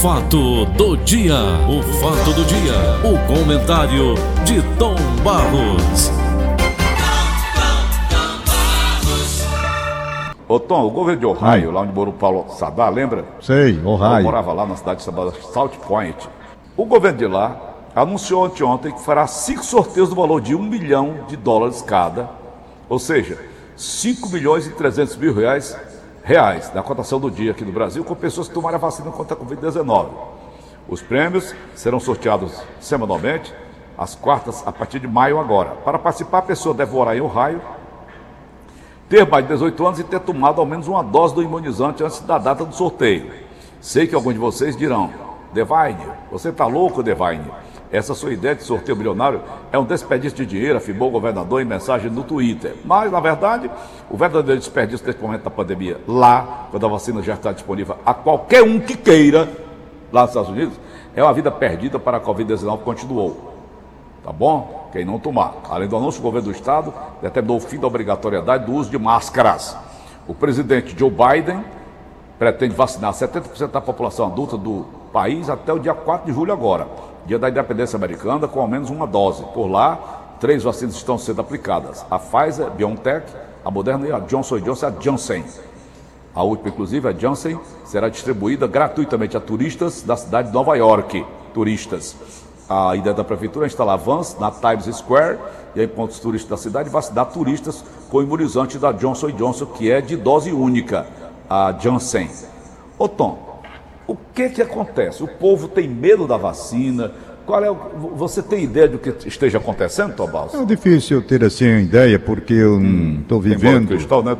fato do dia, o fato do dia, o comentário de Tom Barros. Ô Tom, o governo de Ohio, lá onde morou o Paulo Sadar, lembra? Sei, Eu Ohio. morava lá na cidade chamada South Point. O governo de lá anunciou anteontem que fará cinco sorteios do valor de um milhão de dólares cada, ou seja, 5 milhões e 300 mil reais, reais na cotação do dia aqui no Brasil, com pessoas que tomaram a vacina contra a Covid-19. Os prêmios serão sorteados semanalmente, às quartas, a partir de maio agora. Para participar, a pessoa deve morar em Ohio, ter mais de 18 anos e ter tomado ao menos uma dose do imunizante antes da data do sorteio. Sei que alguns de vocês dirão, Devine, você tá louco, Devine? Essa sua ideia de sorteio milionário é um desperdício de dinheiro, afirmou o governador em mensagem no Twitter. Mas, na verdade, o verdadeiro desperdício nesse momento da pandemia, lá, quando a vacina já está disponível a qualquer um que queira, lá nos Estados Unidos, é uma vida perdida para a Covid-19 continuou. Tá bom? Quem não tomar. Além do anúncio, o governo do estado determinou o fim da obrigatoriedade do uso de máscaras. O presidente Joe Biden pretende vacinar 70% da população adulta do país até o dia 4 de julho agora, dia da independência americana, com ao menos uma dose. Por lá, três vacinas estão sendo aplicadas: a Pfizer, a BioNTech, a Moderna e a Johnson Johnson, a Janssen. A última, inclusive, a Janssen, será distribuída gratuitamente a turistas da cidade de Nova York. Turistas. A ideia da prefeitura é instalar vans na Times Square e em pontos turísticos da cidade vacinar turistas com imunizante da Johnson Johnson, que é de dose única, a Janssen. Ô Tom, que que acontece? O povo tem medo da vacina? Qual é o... Você tem ideia do que esteja acontecendo, Tom Balsa? É difícil ter assim uma ideia, porque eu não estou vivendo. cristal, né?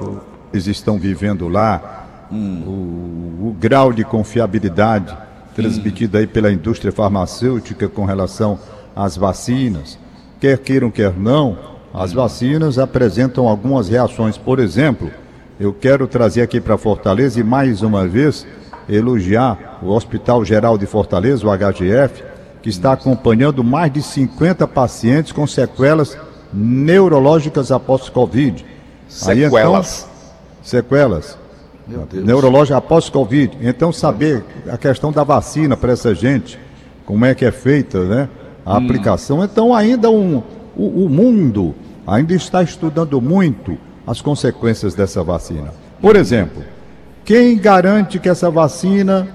Eles estão vivendo lá o, o grau de confiabilidade transmitido aí pela indústria farmacêutica com relação às vacinas. Quer queiram, quer não, as vacinas apresentam algumas reações. Por exemplo, eu quero trazer aqui para Fortaleza e mais uma vez elogiar o Hospital Geral de Fortaleza, o HGF, que está acompanhando mais de 50 pacientes com sequelas neurológicas após Covid. Aí, então, Sequelas. sequelas neurológica após Covid. Então, saber a questão da vacina para essa gente, como é que é feita, né? A Hum. aplicação. Então, ainda um, o, o mundo ainda está estudando muito as consequências dessa vacina. Por exemplo, quem garante que essa vacina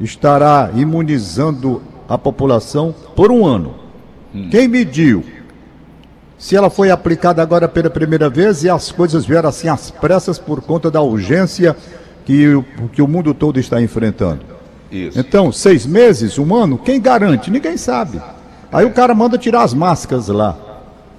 estará imunizando a população por um ano? Quem mediu? se ela foi aplicada agora pela primeira vez e as coisas vieram assim às pressas por conta da urgência que o, que o mundo todo está enfrentando. Isso. Então, seis meses, um ano, quem garante? Ninguém sabe. Aí o cara manda tirar as máscaras lá.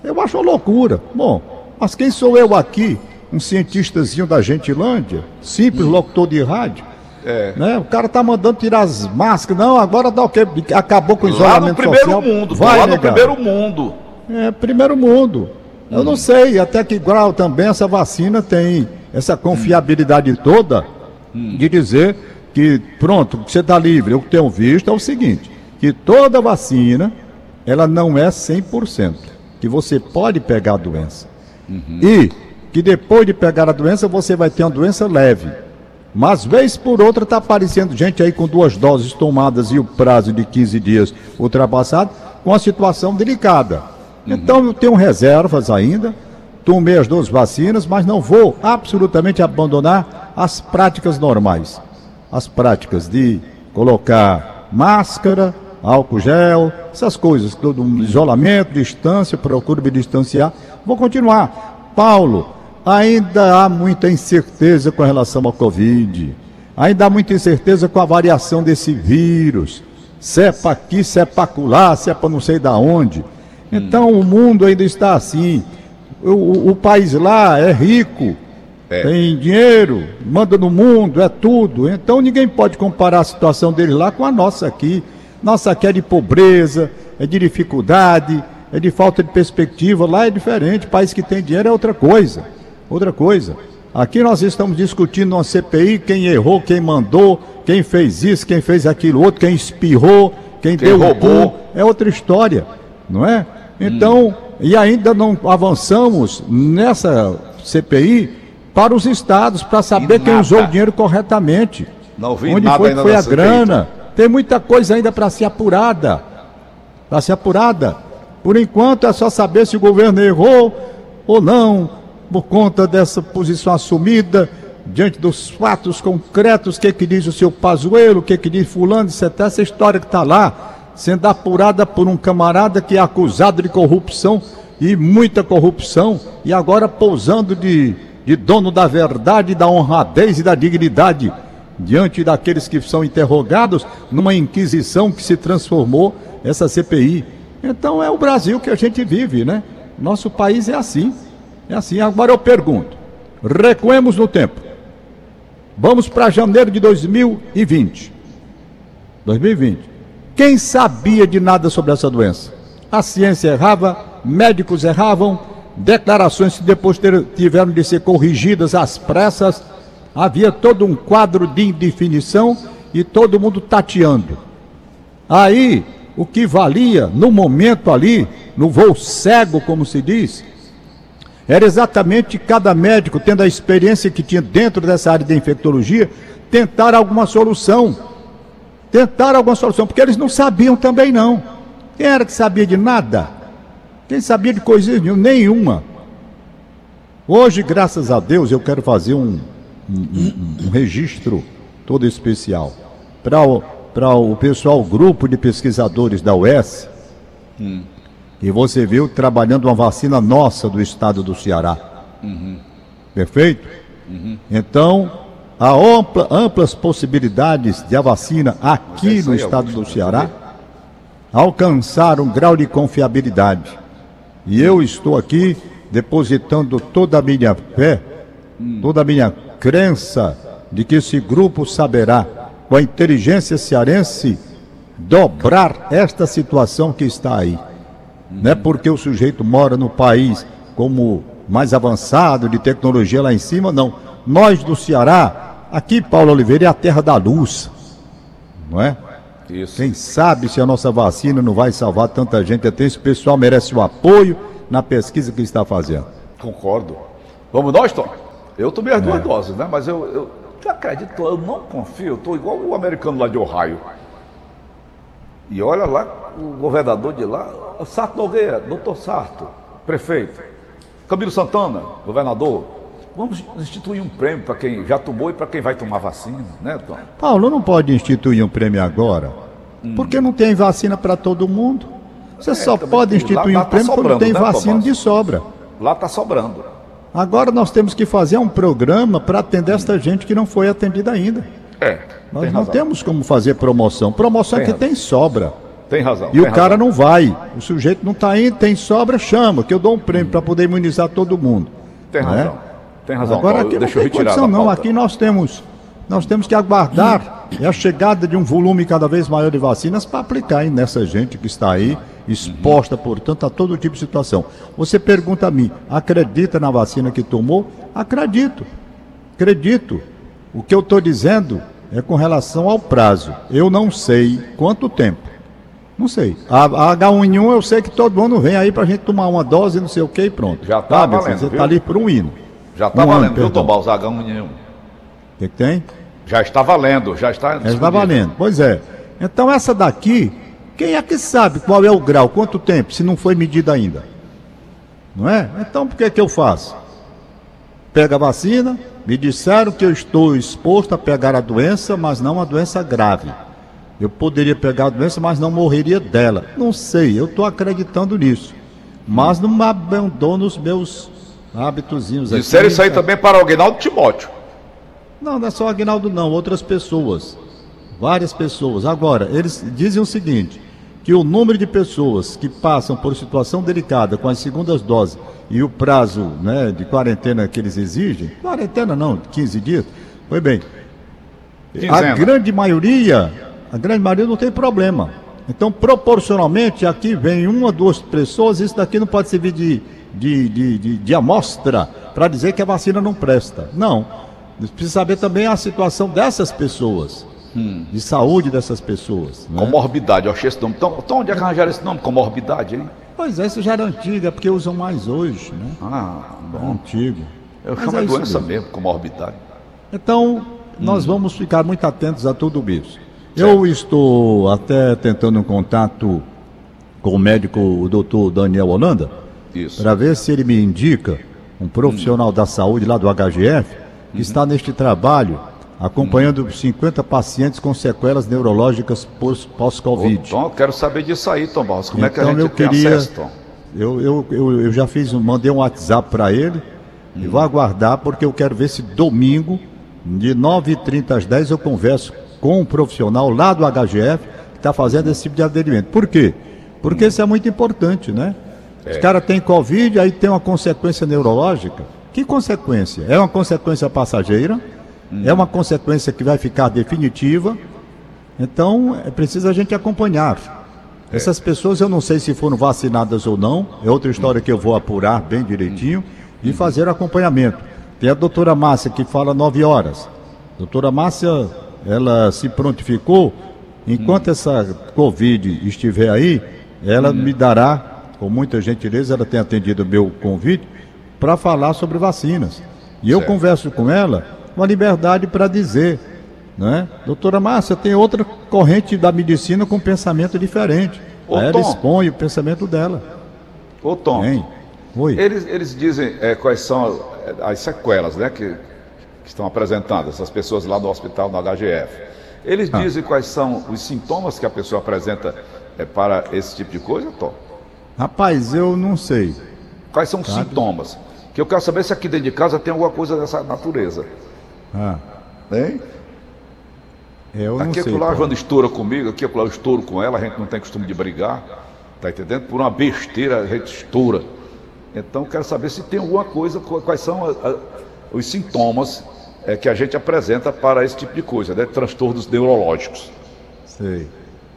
Eu acho uma loucura. Bom, mas quem sou eu aqui? Um cientistazinho da Gentilândia, simples locutor de rádio. É. Né? O cara tá mandando tirar as máscaras. Não, agora dá o quê? Acabou com o Lá isolamento no primeiro social. mundo, Vai, lá no primeiro mundo. É, primeiro mundo. Eu não sei até que grau também essa vacina tem essa confiabilidade toda de dizer que, pronto, você está livre. O que tenho visto é o seguinte, que toda vacina, ela não é 100%, que você pode pegar a doença. E que depois de pegar a doença, você vai ter uma doença leve. Mas, vez por outra, está aparecendo gente aí com duas doses tomadas e o prazo de 15 dias ultrapassado, com a situação delicada. Então, eu tenho reservas ainda, tomei as duas vacinas, mas não vou absolutamente abandonar as práticas normais. As práticas de colocar máscara, álcool gel, essas coisas, todo um isolamento, distância, procuro me distanciar. Vou continuar. Paulo, ainda há muita incerteza com relação ao Covid. Ainda há muita incerteza com a variação desse vírus. Se é para aqui, se é para acolá, se é para não sei da onde. Então o mundo ainda está assim. O, o- o país lá é rico, É. tem dinheiro, manda no mundo, é tudo. Então ninguém pode comparar a situação deles lá com a nossa aqui. Nossa aqui é de pobreza, é de dificuldade, é de falta de perspectiva. Lá é diferente. País que tem dinheiro é outra coisa. Outra coisa. Aqui nós estamos discutindo uma CPI, quem errou, quem mandou, quem fez isso, quem fez aquilo outro, quem espirrou, quem, Quem deu roubou. cu. É outra história, não é? Então, e ainda não avançamos nessa CPI para os estados, para saber quem usou o dinheiro corretamente. Não vi Onde nada foi ainda foi a CPI, grana? Tem muita coisa ainda para ser apurada. Para ser apurada. Por enquanto é só saber se o governo errou ou não, por conta dessa posição assumida, diante dos fatos concretos, o que, que diz o seu Pazuello, o que, que diz fulano, etc. Essa história que está lá, sendo apurada por um camarada que é acusado de corrupção e muita corrupção, e agora pousando de, de dono da verdade, da honradez e da dignidade diante daqueles que são interrogados numa inquisição que se transformou essa CPI. Então é o Brasil que a gente vive, né? Nosso país é assim. É assim. Agora eu pergunto: recuemos no tempo. Vamos para janeiro de 2020. 2020. Quem sabia de nada sobre essa doença? A ciência errava, médicos erravam, declarações que depois tiveram de ser corrigidas às pressas. Havia todo um quadro de indefinição e todo mundo tateando. Aí, o que valia no momento ali, no voo cego, como se diz, era exatamente cada médico, tendo a experiência que tinha dentro dessa área de infectologia, tentar alguma solução. Tentar alguma solução, porque eles não sabiam também não. Quem era que sabia de nada? Quem sabia de coisa nenhuma? Hoje, graças a Deus, eu quero fazer um, um, um, um registro todo especial para o, o pessoal, o grupo de pesquisadores da UES, hum. E você viu trabalhando uma vacina nossa do estado do Ceará. Uhum. Perfeito? Uhum. Então, há ampla, amplas possibilidades de a vacina aqui no estado do Ceará alcançar um grau de confiabilidade. E eu estou aqui depositando toda a minha fé, toda a minha crença de que esse grupo saberá, com a inteligência cearense, dobrar esta situação que está aí. Não é porque o sujeito mora no país como mais avançado de tecnologia lá em cima, não. Nós do Ceará, aqui Paulo Oliveira é a terra da luz, não é? Isso. Quem sabe se a nossa vacina não vai salvar tanta gente, até esse pessoal merece o apoio na pesquisa que está fazendo. Concordo. Vamos nós, Tom? Eu tomei as é. duas doses, né? Mas eu, eu, eu acredito, eu não confio, eu estou igual o americano lá de Ohio. E olha lá, o governador de lá, Sarto Nogueira, doutor Sarto, prefeito. Camilo Santana, governador. Vamos instituir um prêmio para quem já tomou e para quem vai tomar vacina, né, Tom? Paulo, não pode instituir um prêmio agora, hum. porque não tem vacina para todo mundo. Você é, só pode instituir lá, um tá prêmio sobrando, quando tem né, vacina Tomás? de sobra. Lá está sobrando. Agora nós temos que fazer um programa para atender esta gente que não foi atendida ainda. É. Nós não razão. temos como fazer promoção. Promoção tem é que razão. tem sobra. Tem razão. E o cara não vai. O sujeito não está indo, tem sobra, chama, que eu dou um prêmio para poder imunizar todo mundo. Tem razão. É? Tem razão. Agora aqui Deixa não tem condição, não. Aqui nós temos, nós temos que aguardar a chegada de um volume cada vez maior de vacinas para aplicar aí nessa gente que está aí exposta, portanto, a todo tipo de situação. Você pergunta a mim, acredita na vacina que tomou? Acredito. Acredito. O que eu estou dizendo é com relação ao prazo. Eu não sei quanto tempo. Não sei. A, a H1N1 eu sei que todo mundo vem aí pra gente tomar uma dose, não sei o que e pronto. Já tá Sabe, valendo, Você tá ali por um hino. Já tá um valendo, ano, viu, os H1N1? O que, que, tem? Já está valendo, já está. Já está valendo, pois é. Então essa daqui, quem é que sabe qual é o grau, quanto tempo, se não foi medida ainda? Não é? Então por que que eu faço? Pega a vacina, me disseram que eu estou exposto a pegar a doença, mas não a doença grave. Eu poderia pegar a doença, mas não morreria dela. Não sei, eu estou acreditando nisso. Mas não abandono os meus hábitozinhos aqui. Disseram isso aí também para o Aguinaldo Timóteo. Não, não é só o Aguinaldo não, outras pessoas. Várias pessoas. Agora, eles dizem o seguinte, que o número de pessoas que passam por situação delicada com as segundas doses e o prazo né, de quarentena que eles exigem, quarentena não, 15 dias, foi bem. Quinzena. A grande maioria a grande maioria não tem problema. Então, proporcionalmente, aqui vem uma, duas pessoas, isso daqui não pode servir de, de, de, de, de amostra para dizer que a vacina não presta. Não. Precisa saber também a situação dessas pessoas. Hum. De saúde dessas pessoas. Né? Comorbidade, eu achei esse nome. Então, então onde é que arranjaram esse nome? Comorbidade, hein? Pois é, isso já era antigo, é porque usam mais hoje, né? Ah, bom. É antigo. Eu Mas chamo é doença mesmo. mesmo, comorbidade. Então, nós hum. vamos ficar muito atentos a tudo isso. Eu estou até tentando um contato com o médico, o doutor Daniel Holanda, para ver se ele me indica um profissional da saúde lá do HGF que está neste trabalho acompanhando 50 pacientes com sequelas neurológicas pós-Covid. Tom, quero saber disso aí, Tom Barros. Como é que a Então, gente eu queria- acesso, Tom? Eu, eu, eu, eu já fiz, um- mandei um WhatsApp para ele e vou aguardar porque eu quero ver se domingo, de 9h30 às 10 eu converso com um profissional lá do HGF que está fazendo esse tipo de atendimento. Por quê? Porque isso é muito importante, né? Os caras têm Covid, aí tem uma consequência neurológica. Que consequência? É uma consequência passageira? É uma consequência que vai ficar definitiva? Então, é preciso a gente acompanhar. Essas pessoas eu não sei se foram vacinadas ou não, é outra história que eu vou apurar bem direitinho e fazer o acompanhamento. Tem a doutora Márcia que fala nove horas. Doutora Márcia, ela se prontificou, enquanto essa Covid estiver aí, ela me dará, com muita gentileza, ela tem atendido o meu convite, para falar sobre vacinas. E eu Certo. converso com ela com a liberdade para dizer né? Doutora Márcia, tem outra corrente da medicina com pensamento diferente. Ô, ela Tom. expõe o pensamento dela. Ô, Tom? Oi. eles, eles dizem é, quais são as sequelas né, que, que estão apresentadas, essas pessoas lá do hospital, no HGF. Eles Ah. dizem quais são os sintomas que a pessoa apresenta é, para esse tipo de coisa, Tom? Rapaz, eu não sei. Quais são os sintomas? Que eu quero saber se aqui dentro de casa tem alguma coisa dessa natureza. Ah, Hein? eu não Aqui sei. é lá, Paulo. quando estoura comigo, aqui é lá eu estouro com ela, a gente não tem costume de brigar, tá entendendo? Por uma besteira a gente estoura. Então quero saber se tem alguma coisa, qu- quais são a- a- os sintomas é, que a gente apresenta para esse tipo de coisa, né? Transtornos neurológicos. Sei.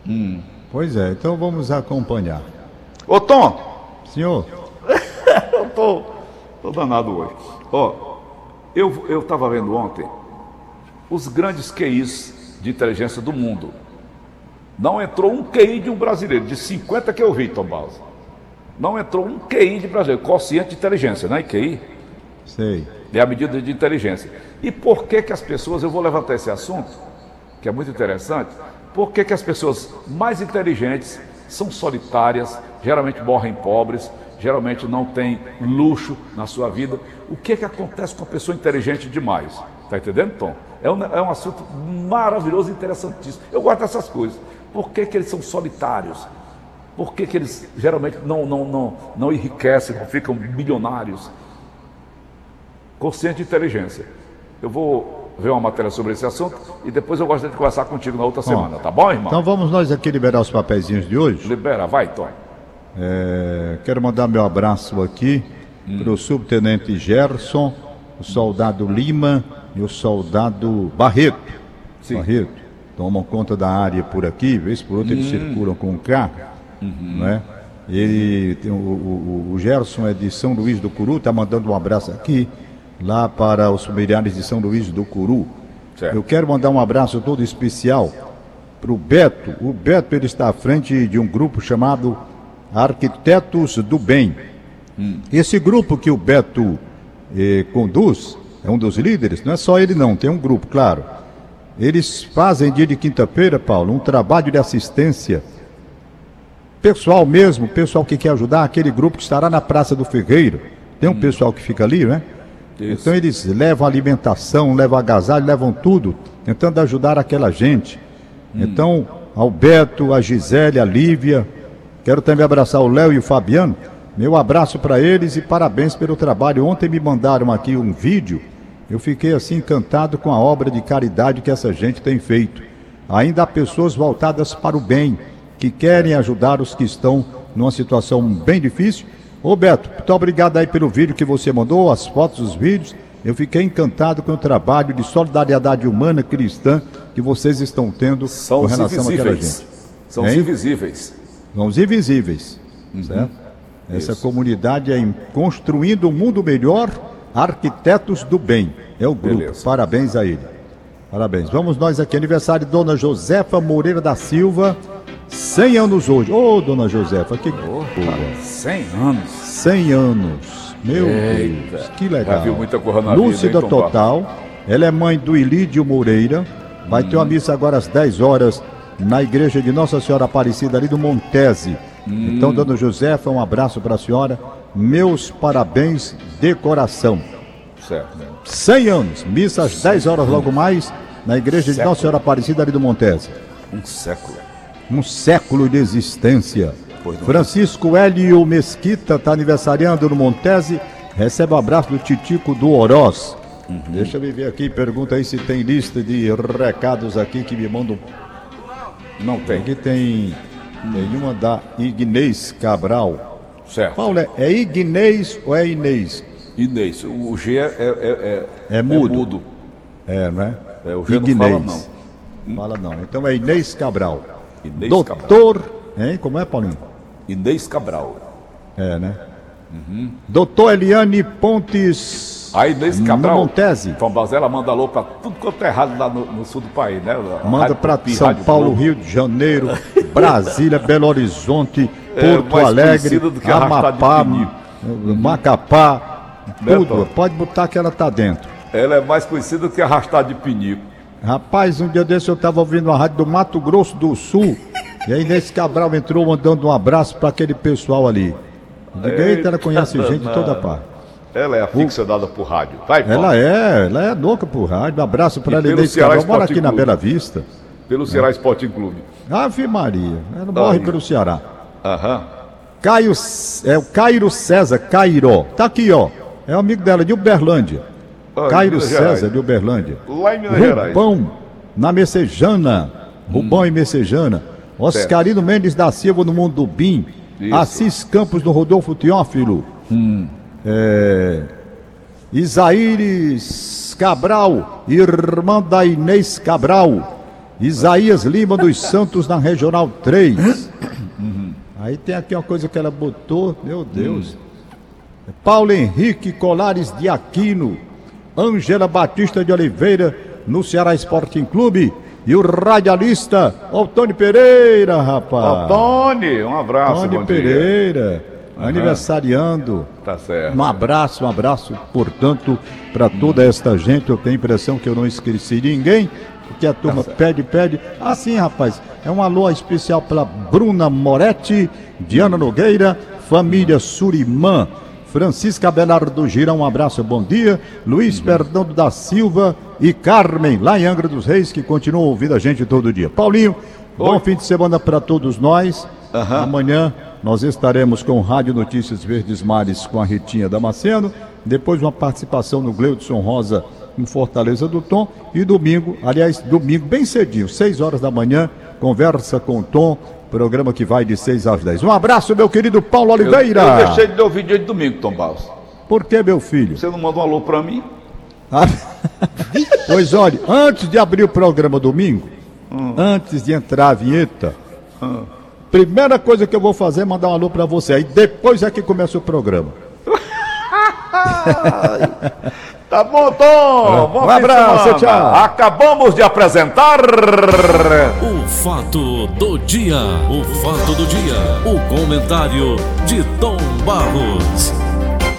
Hum. Pois é, então vamos acompanhar. Ô Tom, Senhor, eu tô, tô danado hoje. Ó, eu eu estava vendo ontem os grandes QIs de inteligência do mundo. Não entrou um QI de um brasileiro, de 50 que eu vi, Tom Barros. Não entrou um QI de brasileiro, quociente de inteligência, não é QI? sei. É a medida de inteligência. E por que que as pessoas, eu vou levantar esse assunto, que é muito interessante, por que que as pessoas mais inteligentes são solitárias, geralmente morrem pobres, geralmente não têm luxo na sua vida. O que que acontece com a pessoa inteligente demais? Tá entendendo, Tom? É um, é um assunto maravilhoso interessantíssimo. Eu gosto dessas coisas. Por que que eles são solitários? Por que, que eles geralmente não, não, não, não enriquecem, não ficam milionários? Consciente de inteligência. Eu vou ver uma matéria sobre esse assunto e depois eu gostaria de conversar contigo na outra semana, tá bom, irmão? Então vamos nós aqui liberar os papeizinhos de hoje. Libera, vai, Tom. É, quero mandar meu abraço aqui para o subtenente Gerson, o soldado Lima e o soldado Barreto. Sim. Barreto. Tomam conta da área por aqui, vez por outra eles circulam com o carro. Né? Ele, tem o, o- o Gerson é de São Luís do Curu, está mandando um abraço aqui, lá para os familiares de São Luís do Curu. Certo. Eu quero mandar um abraço todo especial para o Beto. O Beto ele está à frente de um grupo chamado Arquitetos do Bem. Esse grupo que o Beto eh, conduz, é um dos líderes, não é só ele não, tem um grupo, claro. Eles fazem dia de quinta-feira, Paulo, um trabalho de assistência pessoal mesmo, pessoal que quer ajudar, aquele grupo que estará na Praça do Ferreiro. Tem um pessoal que fica ali, né? Isso. Então eles levam alimentação, levam agasalho, levam tudo, tentando ajudar aquela gente. Então, ao Beto, a Gisele, a Lívia, quero também abraçar o Léo e o Fabiano. Meu abraço para eles e parabéns pelo trabalho. Ontem me mandaram aqui um vídeo. Eu fiquei assim encantado com a obra de caridade que essa gente tem feito. Ainda há pessoas voltadas para o bem, que querem ajudar os que estão numa situação bem difícil. Ô Beto, muito obrigado aí pelo vídeo que você mandou, as fotos, os vídeos. Eu fiquei encantado com o trabalho de solidariedade humana cristã que vocês estão tendo São com relação àquela invisíveis. gente. São os Hein? invisíveis. São os invisíveis. Certo? Essa Isso. comunidade é em construindo um mundo melhor, arquitetos do bem. É o grupo. Beleza. Parabéns a ele. Parabéns. Vamos nós aqui, aniversário de Dona Josefa Moreira da Silva, 100 anos hoje. Ô, Dona Josefa, que boa. 100 anos. 100 anos. Meu Eita. Deus, que legal. Já viu muita coisa na vida, Lúcida Tom total. Ela é mãe do Ilídio Moreira, Vai ter uma missa agora às 10 horas na igreja de Nossa Senhora Aparecida, ali do Montese. Então, dona Josefa, um abraço para a senhora. Meus parabéns de coração. Certo. 100 anos, missa às 10 horas logo mais, na igreja de Nossa Senhora Aparecida, ali do Montese. Um século. Um século de existência. Não. Francisco Hélio Mesquita está aniversariando no Montese. Recebe o abraço do Titico do Oroz. Deixa eu ver aqui, pergunta aí se tem lista de recados aqui que me mandam. Não tem. Aqui tem, tem uma da Ignês Cabral. Certo. Paulo, é, é Ignês ou é Inês? Inês, o G é, é, é, É mudo. É, não é? É, o G não fala, Fala não. Então é Inês Cabral. Inês Doutor, hein? Como é, Paulinho? Inês Cabral. É, né? Doutor Eliane Pontes. A Inês Cabral. No Montese. Tom Bazela manda alô pra tudo quanto é rádio lá no, no sul do país, né? Manda Rádio para Tupi, São Rádio Paulo, Globo. Rio de Janeiro, Brasília, Belo Horizonte, É, Porto Alegre, Amapá. Macapá, tudo. Pode botar que ela tá dentro. Ela é mais conhecida do que arrastado de pinico. Rapaz, um dia desse eu estava ouvindo a rádio do Mato Grosso do Sul. e aí nesse Cabral entrou mandando um abraço para aquele pessoal ali. Eita, ela conhece gente de toda parte. Ela é aficionada por rádio. Vai. Ela é, ela é louca por rádio. Um abraço para ela Ceará Cabral. Mora aqui na Clube. Bela Vista. Pelo Ceará Sporting Clube. Ave Maria, ela morre Ai. pelo Ceará. Aham. Caio, é o Cairo César, Cairo. Tá aqui, ó. É um amigo dela de Uberlândia. Ah, Cairo Minas Gerais. César de Uberlândia. Lá em Minas Gerais. Rubão, na Messejana. Rubão e Messejana. Oscarino Mendes da Silva no Mundo do Bim. Isso. Assis Campos no Rodolfo Teófilo. É, Isaíris Cabral, irmã da Inês Cabral. Isaías Lima dos Santos na Regional 3. Aí tem aqui uma coisa que ela botou, meu Deus. Paulo Henrique Colares de Aquino, Ângela Batista de Oliveira, no Ceará Sporting Clube, e o radialista Otônio Pereira, rapaz. Tony, um abraço, Otônio bom dia. Pereira, aniversariando. Tá certo. Um abraço, um abraço, portanto, para toda esta gente. Eu tenho a impressão que eu não esqueci ninguém, porque a turma pede, pede. Assim, rapaz, é um alô especial para Bruna Moretti, Diana Nogueira, família Surimã, Francisca Belardo Girão, um abraço, bom dia. Luiz Fernando da Silva e Carmen, lá em Angra dos Reis, que continuam ouvindo a gente todo dia. Paulinho, bom Oi. fim de semana para todos nós. Amanhã nós estaremos com Rádio Notícias Verdes Mares com a Ritinha Damasceno. Depois uma participação no Gleudson Rosa em Fortaleza do Tom. E domingo, aliás, domingo bem cedinho, 6 horas da manhã, conversa com o Tom. Programa que vai de 6 às 10. Um abraço, meu querido Paulo Eu, Oliveira. eu deixei de ouvir dia de domingo, Tom Baus. Por que, meu filho? Você não mandou um alô pra mim? Ah, pois olha, antes de abrir o programa domingo, antes de entrar a vinheta, primeira coisa que eu vou fazer é mandar um alô pra você. Aí depois é que começa o programa. Tá bom, Tom. Bom Um abraço, tchau. Acabamos de apresentar. O fato do dia, o fato do dia, o comentário de Tom Barros.